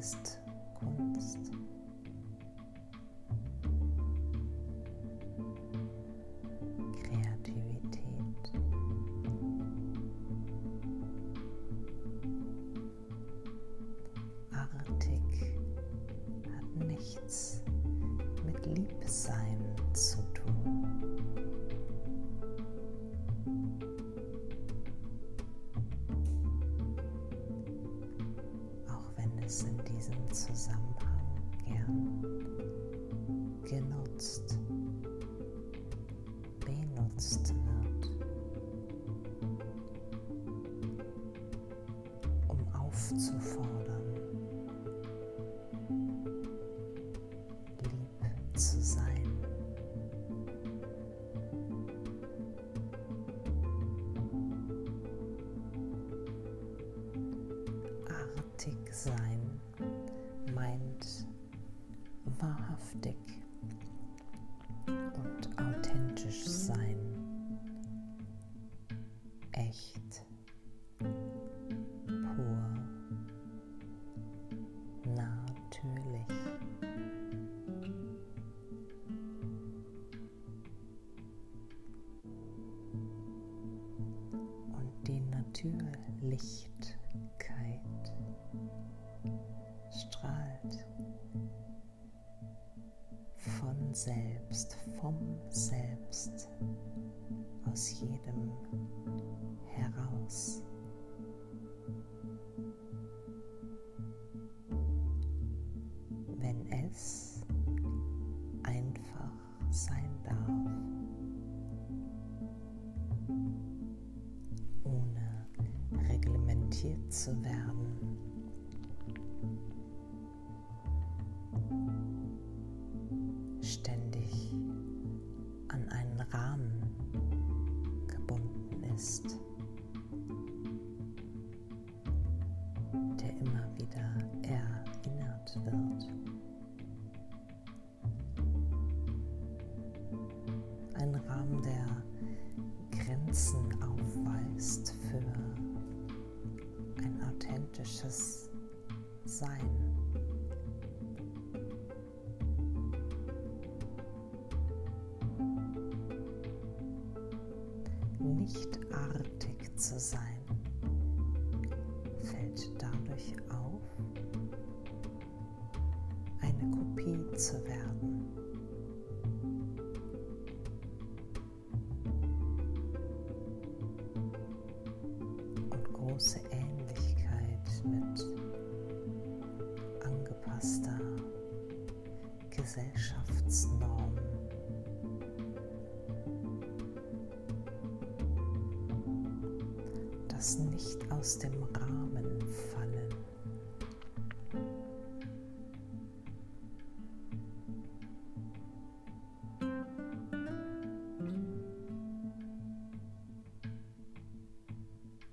ist Kunst. Kreativität. Artig hat nichts mit Liebsein zu Zusammenhang gern genutzt, benutzt wird, um aufzufordern, lieb zu sein. Artig sein wahrhaftig und authentisch sein, echt, selbst, vom Selbst, aus jedem heraus. Wenn es einfach sein darf, ohne reglementiert zu werden. Rahmen, der Grenzen aufweist für ein authentisches Sein. nicht artig zu sein, fällt dadurch auf, eine Kopie zu werden. Gesellschaftsnorm das nicht aus dem Rahmen fallen.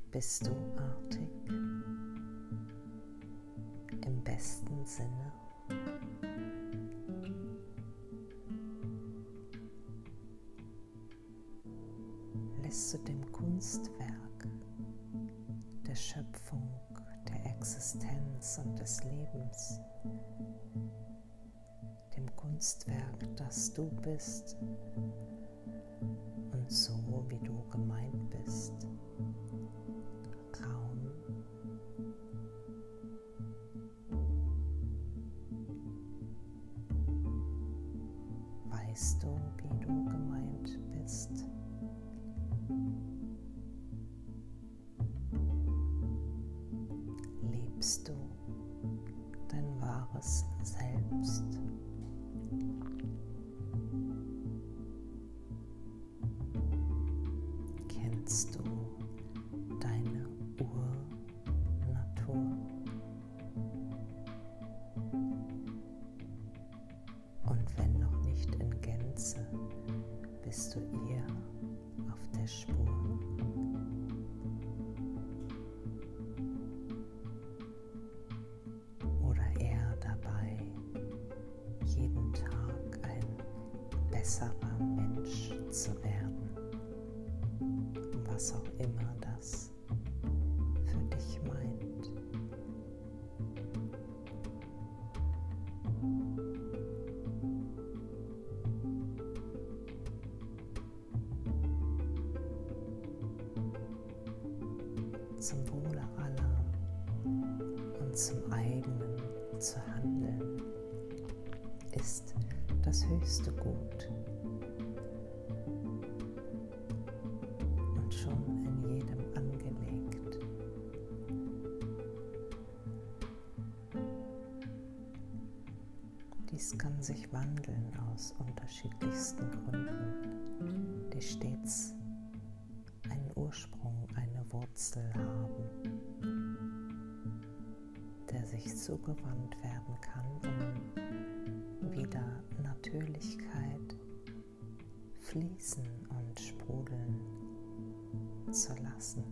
Bist du Du dem Kunstwerk der Schöpfung, der Existenz und des Lebens, dem Kunstwerk, das du bist und so wie du gemeint kennst du deine Urnatur. Und wenn noch nicht in Gänze, bist du ihr auf der Spur. Oder eher dabei, jeden Tag ein besserer was auch immer das für dich meint. Zum Wohle aller und zum eigenen zu handeln ist das höchste Gut aus unterschiedlichsten Gründen, die stets einen Ursprung, eine Wurzel haben, der sich zugewandt werden kann, um wieder Natürlichkeit fließen und sprudeln zu lassen,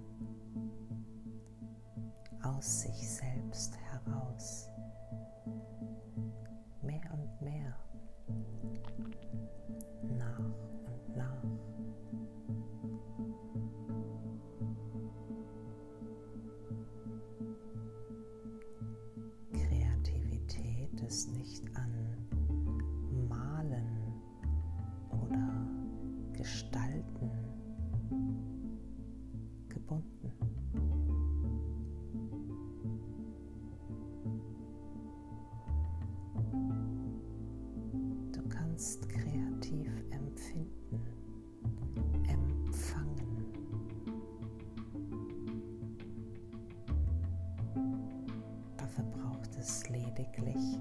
aus sich selbst heraus, Gestalten gebunden. Du kannst kreativ empfinden, empfangen. Dafür braucht es lediglich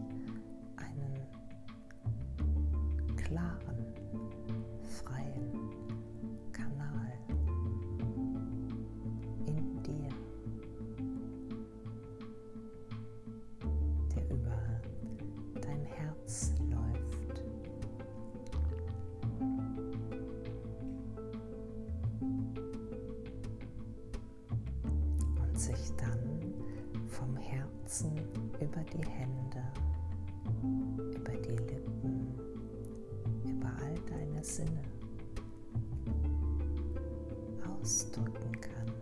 sich dann vom Herzen über die Hände, über die Lippen, über all deine Sinne ausdrücken kann.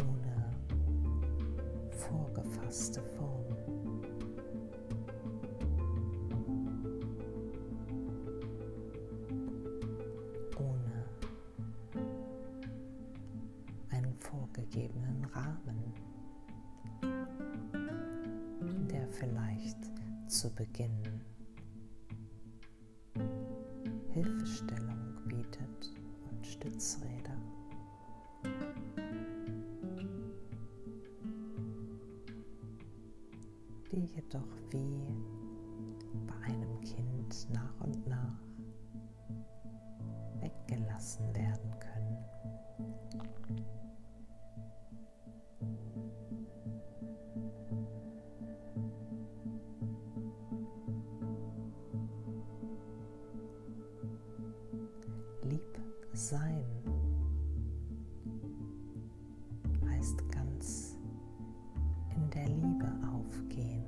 Ohne vorgefasste Form. Vielleicht zu Beginn Hilfestellung bietet und Stützräder. die jedoch wie bei einem Kind nach und nach weggelassen werden sein heißt ganz in der Liebe aufgehen.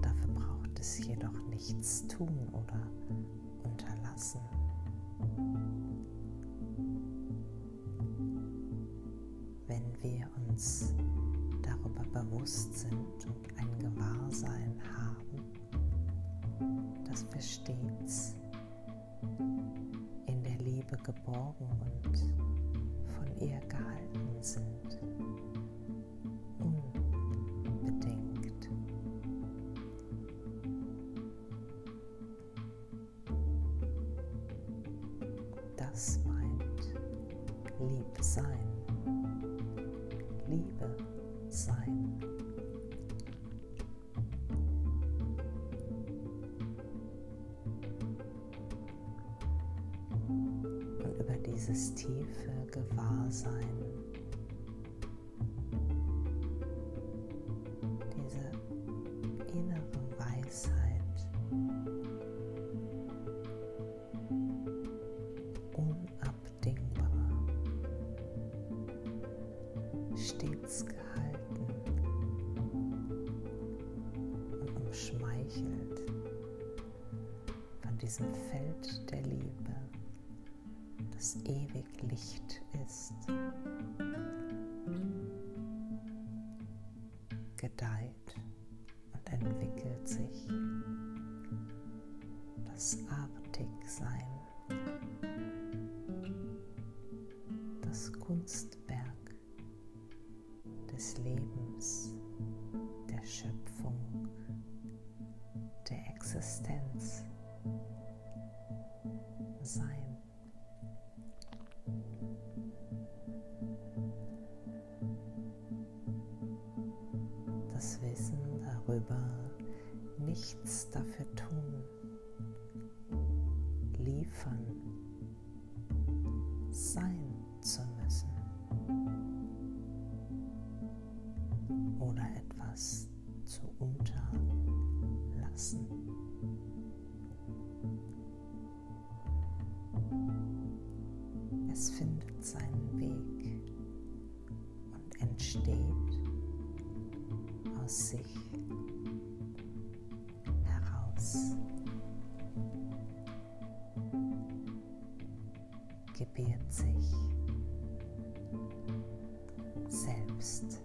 Dafür braucht es jedoch nichts tun oder unterlassen. Wenn wir uns darüber bewusst sind und ein Gewahrsein haben, stets in der Liebe geborgen und von ihr gehalten sind. Unbedingt. Das meint Lieb sein. Liebe sein dieses tiefe Gewahrsein, diese innere Weisheit, unabdingbar, stets gehalten. Und umschmeichelt von diesem Feld der Liebe das ewig Licht ist, gedeiht und entwickelt sich das Artigsein, das Kunstwerk des Lebens, der Schöpfung, der Existenz sein zu müssen oder etwas zu unterlassen. Es findet seinen Weg und entsteht aus sich heraus. Gebiert sich selbst